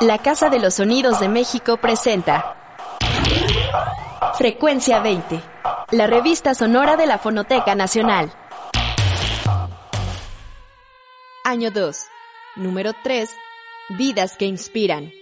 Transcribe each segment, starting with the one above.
La Casa de los Sonidos de México presenta Frecuencia 20, la revista sonora de la Fonoteca Nacional. Año 2, número 3, Vidas que Inspiran.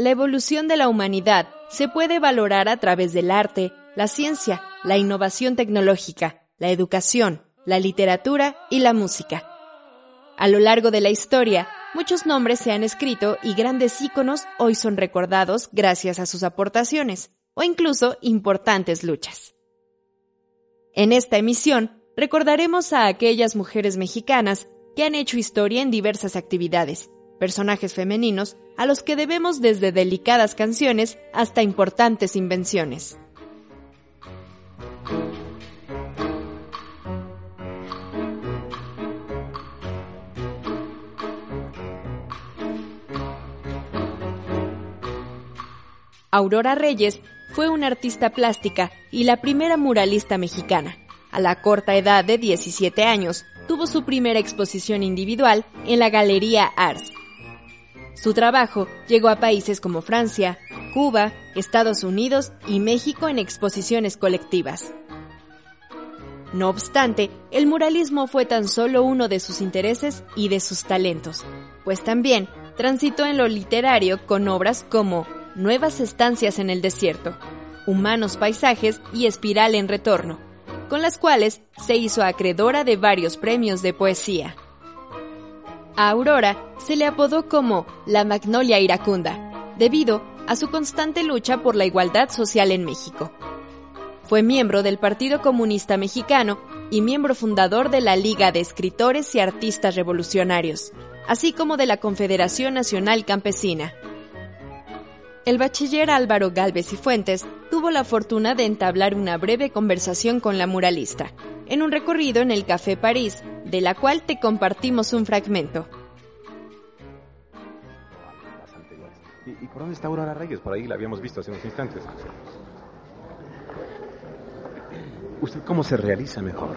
La evolución de la humanidad se puede valorar a través del arte, la ciencia, la innovación tecnológica, la educación, la literatura y la música. A lo largo de la historia, muchos nombres se han escrito y grandes íconos hoy son recordados gracias a sus aportaciones o incluso importantes luchas. En esta emisión recordaremos a aquellas mujeres mexicanas que han hecho historia en diversas actividades, personajes femeninos a los que debemos desde delicadas canciones hasta importantes invenciones. Aurora Reyes fue una artista plástica y la primera muralista mexicana. A la corta edad de 17 años, tuvo su primera exposición individual en la Galería Ars, su trabajo llegó a países como Francia, Cuba, Estados Unidos y México en exposiciones colectivas. No obstante, el muralismo fue tan solo uno de sus intereses y de sus talentos, pues también transitó en lo literario con obras como Nuevas estancias en el desierto, Humanos paisajes y Espiral en retorno, con las cuales se hizo acreedora de varios premios de poesía. A Aurora se le apodó como la Magnolia Iracunda, debido a su constante lucha por la igualdad social en México. Fue miembro del Partido Comunista Mexicano y miembro fundador de la Liga de Escritores y Artistas Revolucionarios, así como de la Confederación Nacional Campesina. El bachiller Álvaro Galvez y Fuentes tuvo la fortuna de entablar una breve conversación con la muralista, en un recorrido en el Café París, de la cual te compartimos un fragmento. ¿Y, por dónde está Aurora Reyes? Por ahí la habíamos visto hace unos instantes. ¿Usted cómo se realiza mejor?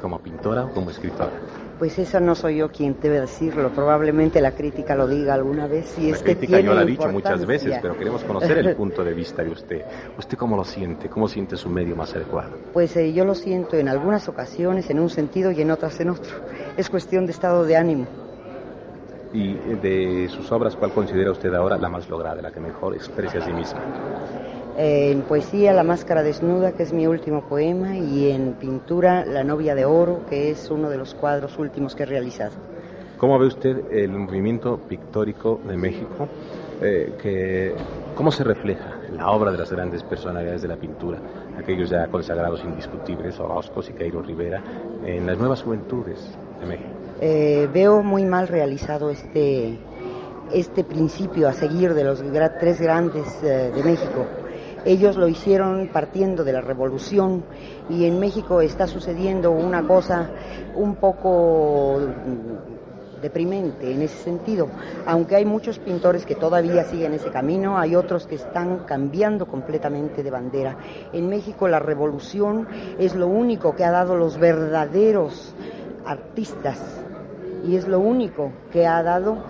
¿Como pintora o como escritora? Pues eso no soy yo quien debe decirlo. Probablemente la crítica lo diga alguna vez. La crítica yo la he dicho muchas veces, pero queremos conocer el punto de vista de usted. ¿Usted cómo lo siente? ¿Cómo siente su medio más adecuado? Pues eh, yo lo siento en algunas ocasiones en un sentido y en otras en otro. Es cuestión de estado de ánimo. Y eh, de sus obras, ¿cuál considera usted ahora la más lograda, la que mejor expresa a sí misma? en poesía La Máscara Desnuda, que es mi último poema, y en pintura La Novia de Oro, que es uno de los cuadros últimos que he realizado. ¿Cómo ve usted el movimiento pictórico de México? Eh, que, ¿Cómo se refleja en la obra de las grandes personalidades de la pintura, aquellos ya consagrados indiscutibles, Orozco, Siqueiro Rivera, en las nuevas juventudes de México? Eh, veo muy mal realizado este, este principio a seguir de los tres grandes eh, de México ellos lo hicieron partiendo de la revolución y en México está sucediendo una cosa un poco deprimente en ese sentido. Aunque hay muchos pintores que todavía siguen ese camino, hay otros que están cambiando completamente de bandera. En México la revolución es lo único que ha dado los verdaderos artistas y es lo único que ha dado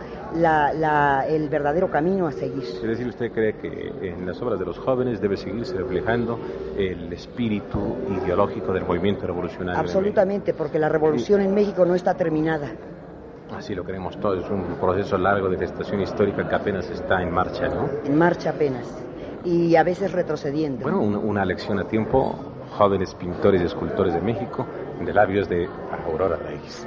el verdadero camino a seguir. Es decir, ¿usted cree que en las obras de los jóvenes debe seguirse reflejando el espíritu ideológico del movimiento revolucionario? Absolutamente, porque la revolución en México no está terminada. Así lo creemos todos, es un proceso largo de gestación histórica que apenas está en marcha, ¿no? En marcha apenas, y a veces retrocediendo. Bueno, una lección a tiempo, jóvenes pintores y escultores de México, de labios de Aurora Reyes.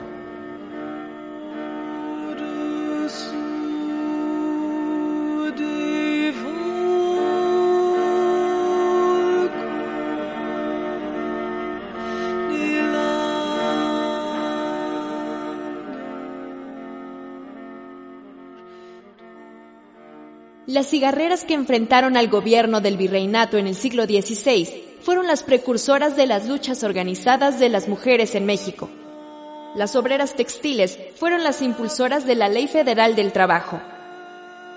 Las cigarreras que enfrentaron al gobierno del virreinato en el siglo XVI fueron las precursoras de las luchas organizadas de las mujeres en México. Las obreras textiles fueron las impulsoras de la Ley Federal del Trabajo.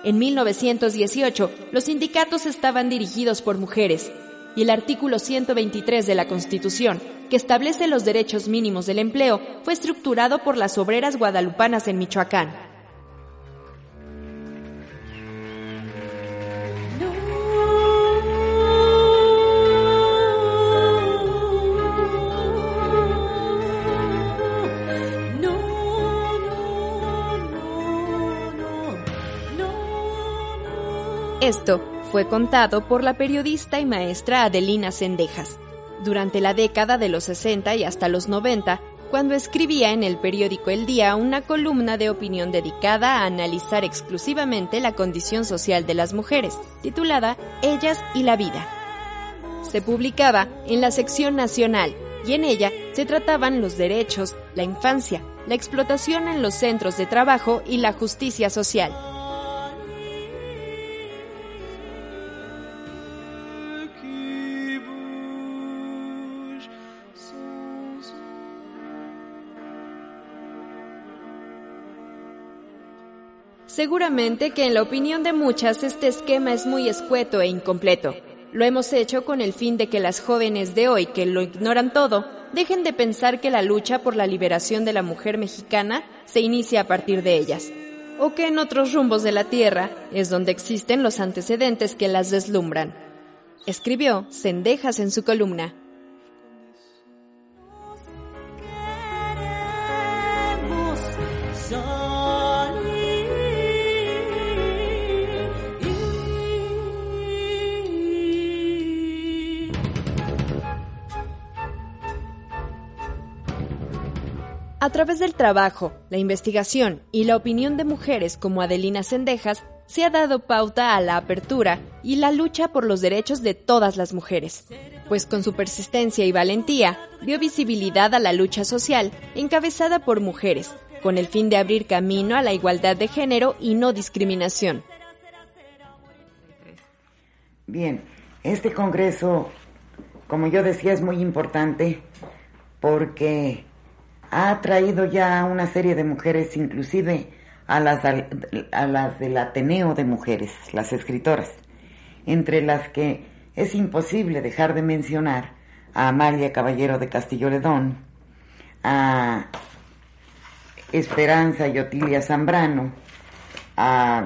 En 1918, los sindicatos estaban dirigidos por mujeres, y el artículo 123 de la Constitución, que establece los derechos mínimos del empleo, fue estructurado por las obreras guadalupanas en Michoacán. Esto fue contado por la periodista y maestra Adelina Sendejas durante la década de los 60 y hasta los 90, cuando escribía en el periódico El Día una columna de opinión dedicada a analizar exclusivamente la condición social de las mujeres, titulada Ellas y la vida. Se publicaba en la sección nacional y en ella se trataban los derechos, la infancia, la explotación en los centros de trabajo y la justicia social. Seguramente que en la opinión de muchas este esquema es muy escueto e incompleto. Lo hemos hecho con el fin de que las jóvenes de hoy que lo ignoran todo dejen de pensar que la lucha por la liberación de la mujer mexicana se inicia a partir de ellas, o que en otros rumbos de la tierra es donde existen los antecedentes que las deslumbran. Escribió Cendejas en su columna. A través del trabajo, la investigación y la opinión de mujeres como Adelina Sendejas, se ha dado pauta a la apertura y la lucha por los derechos de todas las mujeres, pues con su persistencia y valentía dio visibilidad a la lucha social encabezada por mujeres, con el fin de abrir camino a la igualdad de género y no discriminación. Bien, este Congreso, como yo decía, es muy importante porque ha traído ya una serie de mujeres, inclusive a las, del Ateneo de Mujeres, las escritoras, entre las que es imposible dejar de mencionar a Amalia Caballero de Castillo Ledón, a Esperanza y Otilia Zambrano, a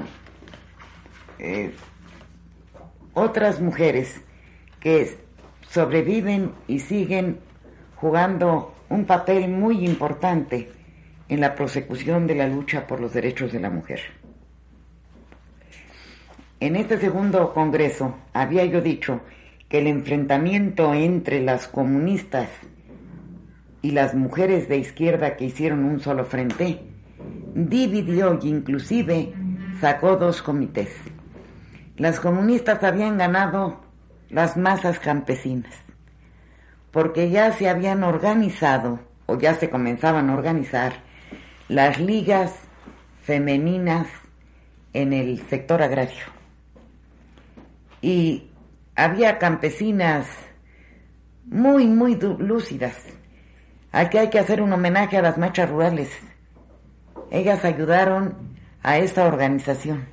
eh, otras mujeres que sobreviven y siguen jugando un papel muy importante en la prosecución de la lucha por los derechos de la mujer. En este segundo congreso había yo dicho que el enfrentamiento entre las comunistas y las mujeres de izquierda que hicieron un solo frente dividió y inclusive sacó dos comités. Las comunistas habían ganado las masas campesinas porque ya se habían organizado o ya se comenzaban a organizar las ligas femeninas en el sector agrario. Y había campesinas muy, muy lúcidas. Aquí hay que hacer un homenaje a las machas rurales. Ellas ayudaron a esta organización.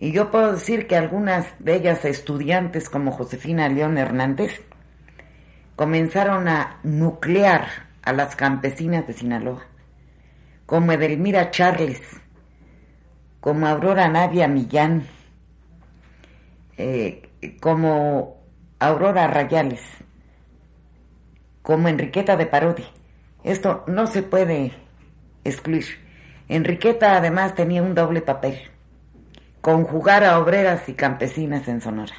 Y yo puedo decir que algunas de ellas estudiantes como Josefina León Hernández comenzaron a nuclear a las campesinas de Sinaloa, como Edelmira Charles, como Aurora Nadia Millán, eh, como Aurora Rayales, como Enriqueta de Parodi. Esto no se puede excluir. Enriqueta además tenía un doble papel, conjugar a obreras y campesinas en Sonora.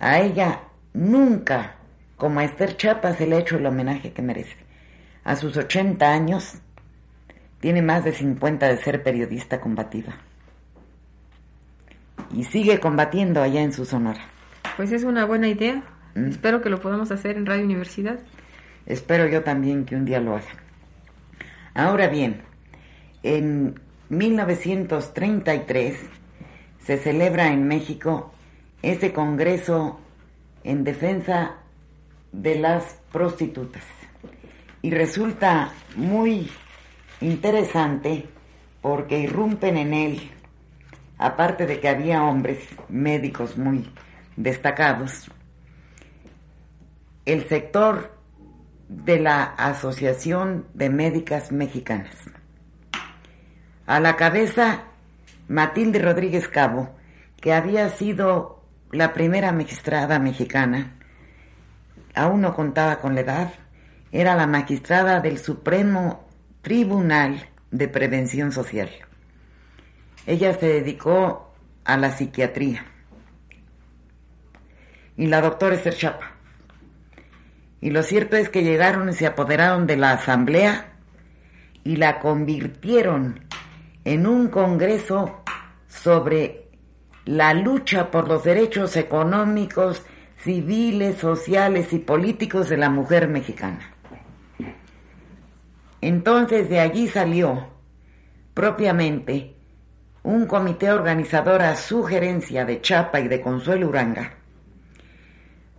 A ella nunca como a Esther Chapa se le ha hecho el homenaje que merece. A sus 80 años, tiene más de 50 de ser periodista combativa. Y sigue combatiendo allá en su Sonora. Pues es una buena idea. Mm. Espero que lo podamos hacer en Radio Universidad. Espero yo también que un día lo haga. Ahora bien, en 1933 se celebra en México ese Congreso en defensa de las prostitutas. Y resulta muy interesante porque irrumpen en él aparte de que había hombres médicos muy destacados, el sector de la Asociación de Médicas Mexicanas. A la cabeza, Matilde Rodríguez Cabo, que había sido la primera magistrada mexicana, aún no contaba con la edad, era la magistrada del Supremo Tribunal de Prevención Social. Ella se dedicó a la psiquiatría. Y la doctora Esther Chapa. Y lo cierto es que llegaron y se apoderaron de la asamblea y la convirtieron en un congreso sobre la lucha por los derechos económicos, civiles, sociales y políticos de la mujer mexicana. Entonces de allí salió propiamente un comité organizador a sugerencia de Chapa y de Consuelo Uranga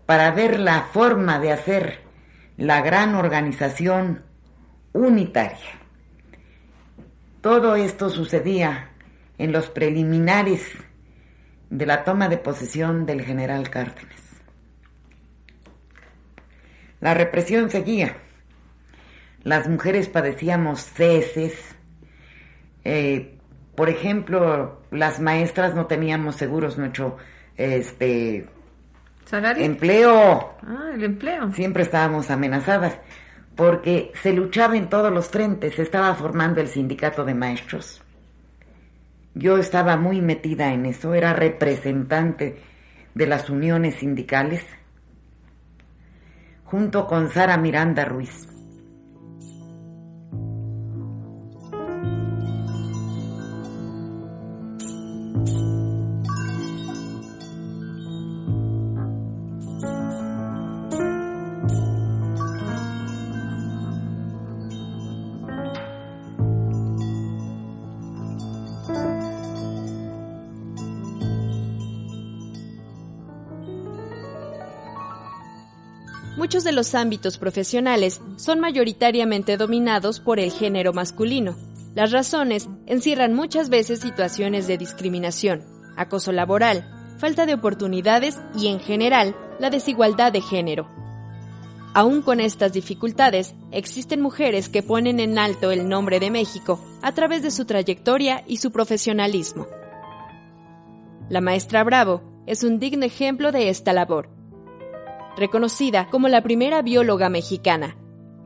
para ver la forma de hacer la gran organización unitaria. Todo esto sucedía en los preliminares de la toma de posesión del general Cárdenas. La represión seguía. Las mujeres padecíamos ceses. Eh, por ejemplo, las maestras no teníamos seguros nuestro este ¿Salario? empleo. Ah, el empleo. Siempre estábamos amenazadas porque se luchaba en todos los frentes, se estaba formando el sindicato de maestros. Yo estaba muy metida en eso, era representante de las uniones sindicales, junto con Sara Miranda Ruiz. Muchos de los ámbitos profesionales son mayoritariamente dominados por el género masculino. Las razones encierran muchas veces situaciones de discriminación, acoso laboral, falta de oportunidades y, en general, la desigualdad de género. Aún con estas dificultades, existen mujeres que ponen en alto el nombre de México a través de su trayectoria y su profesionalismo. La maestra Bravo es un digno ejemplo de esta labor reconocida como la primera bióloga mexicana.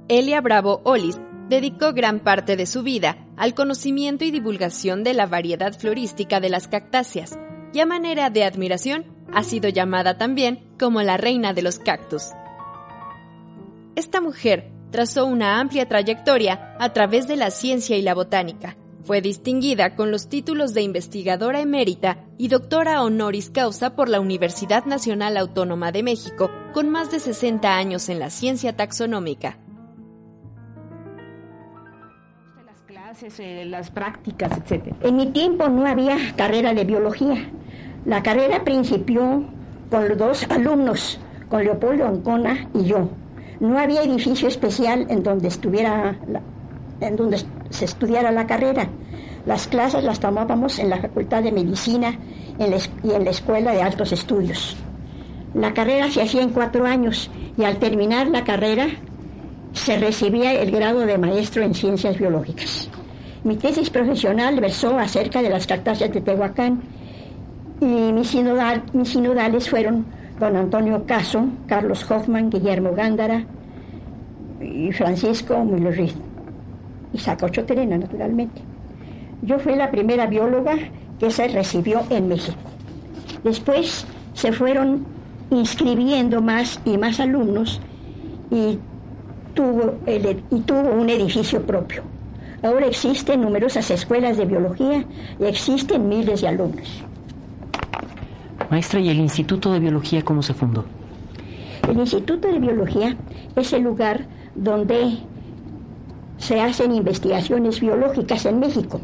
Elia Bravo Olis dedicó gran parte de su vida al conocimiento y divulgación de la variedad florística de las cactáceas, y a manera de admiración ha sido llamada también como la reina de los cactus. Esta mujer trazó una amplia trayectoria a través de la ciencia y la botánica, fue distinguida con los títulos de investigadora emérita y doctora honoris causa por la Universidad Nacional Autónoma de México, con más de 60 años en la ciencia taxonómica. Las clases, eh, las prácticas. En mi tiempo no había carrera de biología. La carrera principió con los dos alumnos, con Leopoldo Ancona y yo. No había edificio especial en donde estuviera en donde se estudiara la carrera. Las clases las tomábamos en la Facultad de Medicina y en la Escuela de Altos Estudios. La carrera se hacía en cuatro años y al terminar la carrera se recibía el grado de maestro en ciencias biológicas. Mi tesis profesional versó acerca de las cactáceas de Tehuacán y mis, sinodales fueron don Antonio Caso, Carlos Hoffman, Guillermo Gándara y Francisco Muller y Sacocho Terena, naturalmente. Yo fui la primera bióloga que se recibió en México. Después se fueron inscribiendo más y más alumnos y tuvo, y tuvo un edificio propio. Ahora existen numerosas escuelas de biología y existen miles de alumnos. Maestra, ¿y el Instituto de Biología cómo se fundó? El Instituto de Biología es el lugar donde se hacen investigaciones biológicas en México.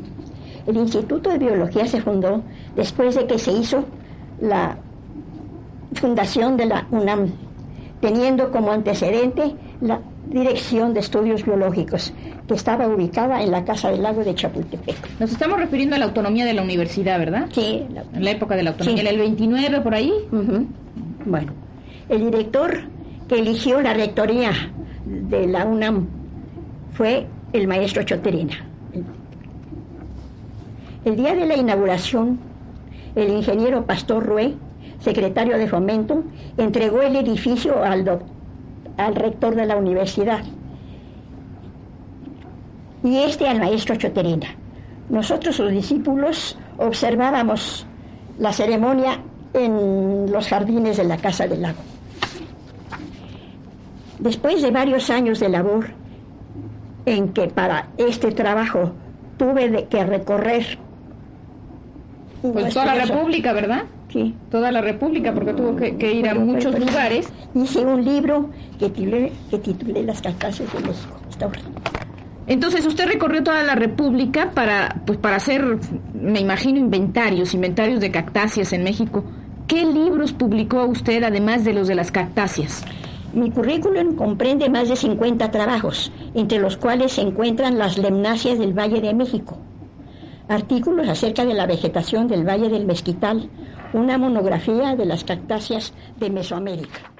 El Instituto de Biología se fundó después de que se hizo la fundación de la UNAM, teniendo como antecedente la Dirección de Estudios Biológicos, que estaba ubicada en la Casa del Lago de Chapultepec. Nos estamos refiriendo a la autonomía de la universidad, ¿verdad? Sí. En la época de la autonomía, Sí. el 29 por ahí. Bueno, el director que eligió la rectoría de la UNAM fue el maestro Choterina. El día de la inauguración, el ingeniero Pastor Rué, secretario de Fomento, entregó el edificio al, al rector de la universidad y este al maestro Choterina. Nosotros, sus discípulos, observábamos la ceremonia en los jardines de la Casa del Lago. Después de varios años de labor, en que para este trabajo tuve de- que recorrer Pues toda la República, ¿verdad? Sí. Toda la República, porque tuvo que, que ir a muchos pero- lugares. Hice un libro que titulé, que titulé Las Cactáceas de México. Está horrible. Entonces usted recorrió toda la República para, pues, para hacer, me imagino, inventarios, inventarios de cactáceas en México. ¿Qué libros publicó usted además de los de las cactáceas? Mi currículum comprende más de 50 trabajos, entre los cuales se encuentran las lemnáceas del Valle de México, artículos acerca de la vegetación del Valle del Mezquital, una monografía de las cactáceas de Mesoamérica.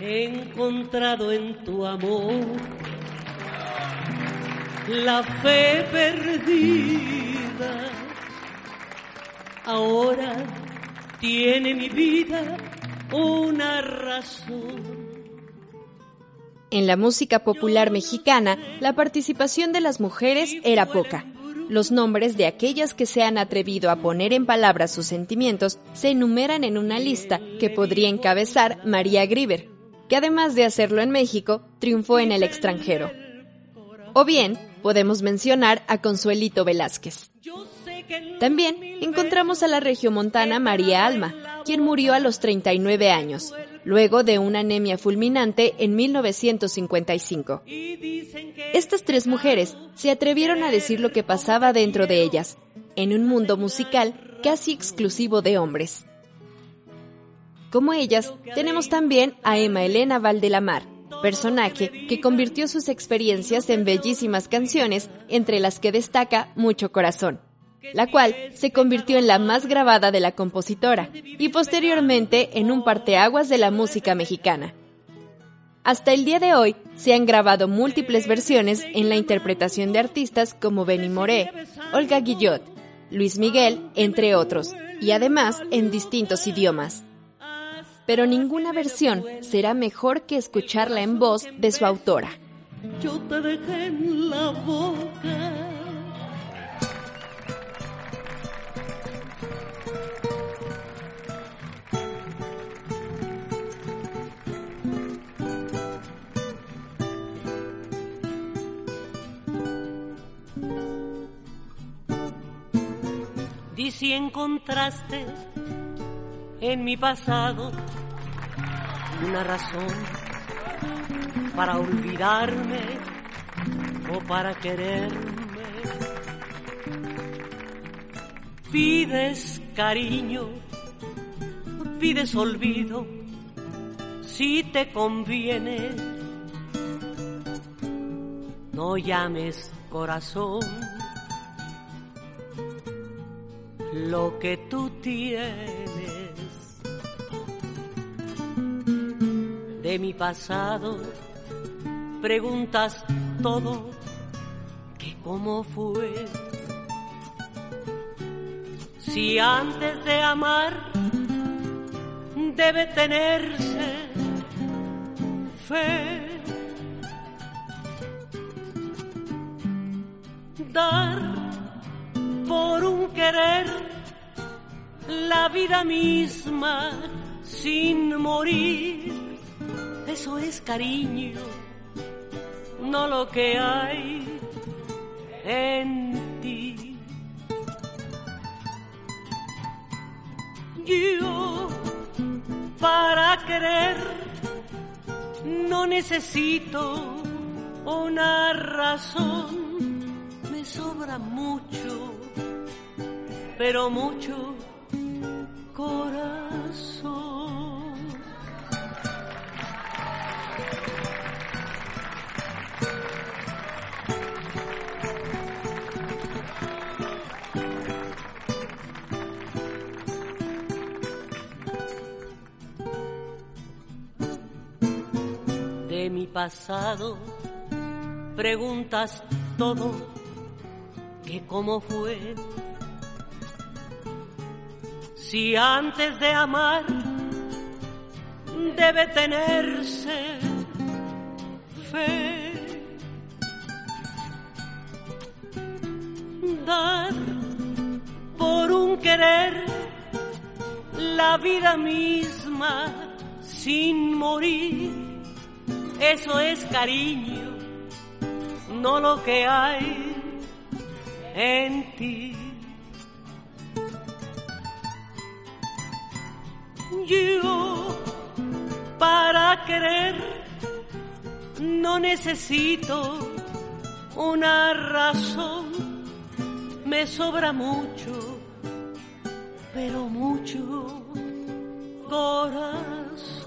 He encontrado en tu amor la fe perdida. Ahora tiene mi vida una razón. En la música popular mexicana, la participación de las mujeres era poca. Los nombres de aquellas que se han atrevido a poner en palabras sus sentimientos se enumeran en una lista que podría encabezar María Grieber, que además de hacerlo en México, triunfó en el extranjero. O bien, podemos mencionar a Consuelito Velázquez. También encontramos a la regiomontana María Alma, quien murió a los 39 años, luego de una anemia fulminante en 1955. Estas tres mujeres se atrevieron a decir lo que pasaba dentro de ellas, en un mundo musical casi exclusivo de hombres. Como ellas, tenemos también a Emma Elena Valdelamar, personaje que convirtió sus experiencias en bellísimas canciones, entre las que destaca Mucho Corazón, la cual se convirtió en la más grabada de la compositora y posteriormente en un parteaguas de la música mexicana. Hasta el día de hoy se han grabado múltiples versiones en la interpretación de artistas como Benny Moré, Olga Guillot, Luis Miguel, entre otros, y además en distintos idiomas. Pero ninguna versión será mejor que escucharla en voz de su autora. Yo te dejé en la boca. Di si encontraste en mi pasado una razón para olvidarme o para quererme. Pides cariño, pides olvido, si te conviene. No llames corazón lo que tú tienes. De mi pasado preguntas todo, que cómo fue. Si antes de amar debe tenerse fe. Dar por un querer la vida misma sin morir. Eso es cariño, no lo que hay en ti. Yo, para querer, no necesito una razón, me sobra mucho, pero mucho corazón. De mi pasado preguntas todo, que cómo fue si antes de amar debe tenerse fe. Dar por un querer la vida misma sin morir. Eso es cariño, no lo que hay en ti. Querer no necesito una razón, me sobra mucho, pero mucho corazón.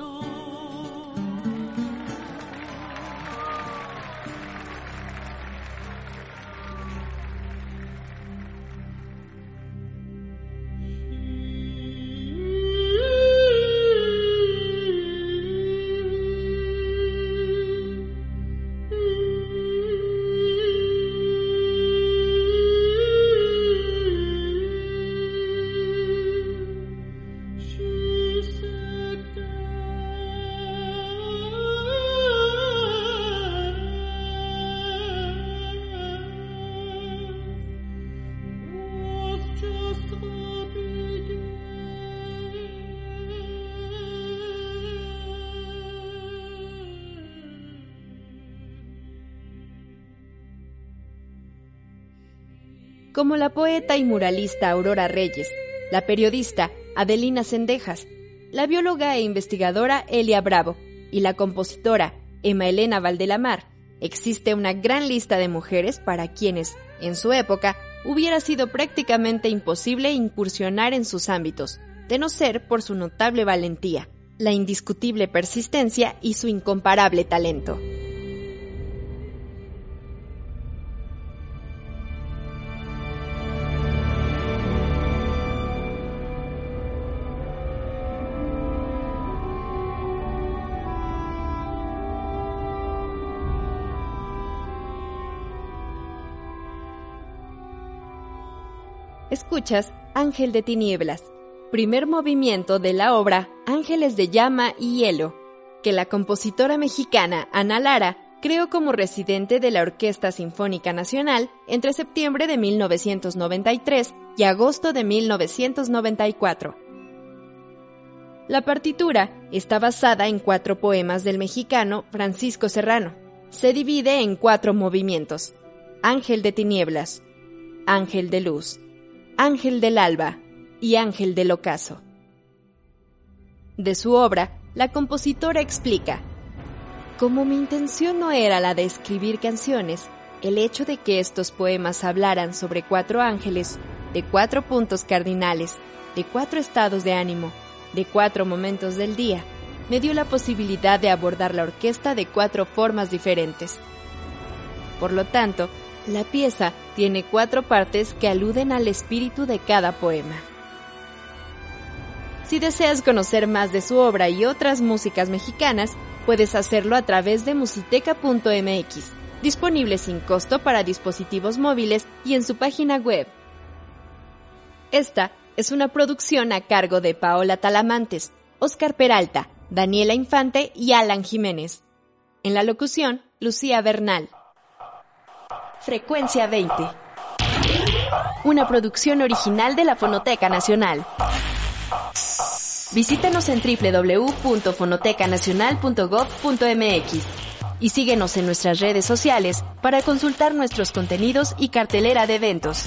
Como la poeta y muralista Aurora Reyes, la periodista Adelina Sendejas, la bióloga e investigadora Elia Bravo y la compositora Emma Elena Valdelamar. Existe una gran lista de mujeres para quienes, en su época, hubiera sido prácticamente imposible incursionar en sus ámbitos, de no ser por su notable valentía, la indiscutible persistencia y su incomparable talento. Escuchas Ángel de Tinieblas, primer movimiento de la obra Ángeles de Llama y Hielo, que la compositora mexicana Ana Lara creó como residente de la Orquesta Sinfónica Nacional entre septiembre de 1993 y agosto de 1994. La partitura está basada en cuatro poemas del mexicano Francisco Serrano. Se divide en cuatro movimientos. Ángel de Tinieblas, Ángel de Luz, Ángel del Alba y Ángel del Ocaso. De su obra, la compositora explica, como mi intención no era la de escribir canciones, el hecho de que estos poemas hablaran sobre cuatro ángeles, de cuatro puntos cardinales, de cuatro estados de ánimo, de cuatro momentos del día, me dio la posibilidad de abordar la orquesta de cuatro formas diferentes. Por lo tanto, la pieza tiene cuatro partes que aluden al espíritu de cada poema. Si deseas conocer más de su obra y otras músicas mexicanas, puedes hacerlo a través de musiteca.mx, disponible sin costo para dispositivos móviles y en su página web. Esta es una producción a cargo de Paola Talamantes, Oscar Peralta, Daniela Infante y Alan Jiménez. En la locución, Lucía Bernal. Frecuencia 20. Una producción original de la Fonoteca Nacional. Visítanos en www.fonotecanacional.gov.mx y síguenos en nuestras redes sociales para consultar nuestros contenidos y cartelera de eventos.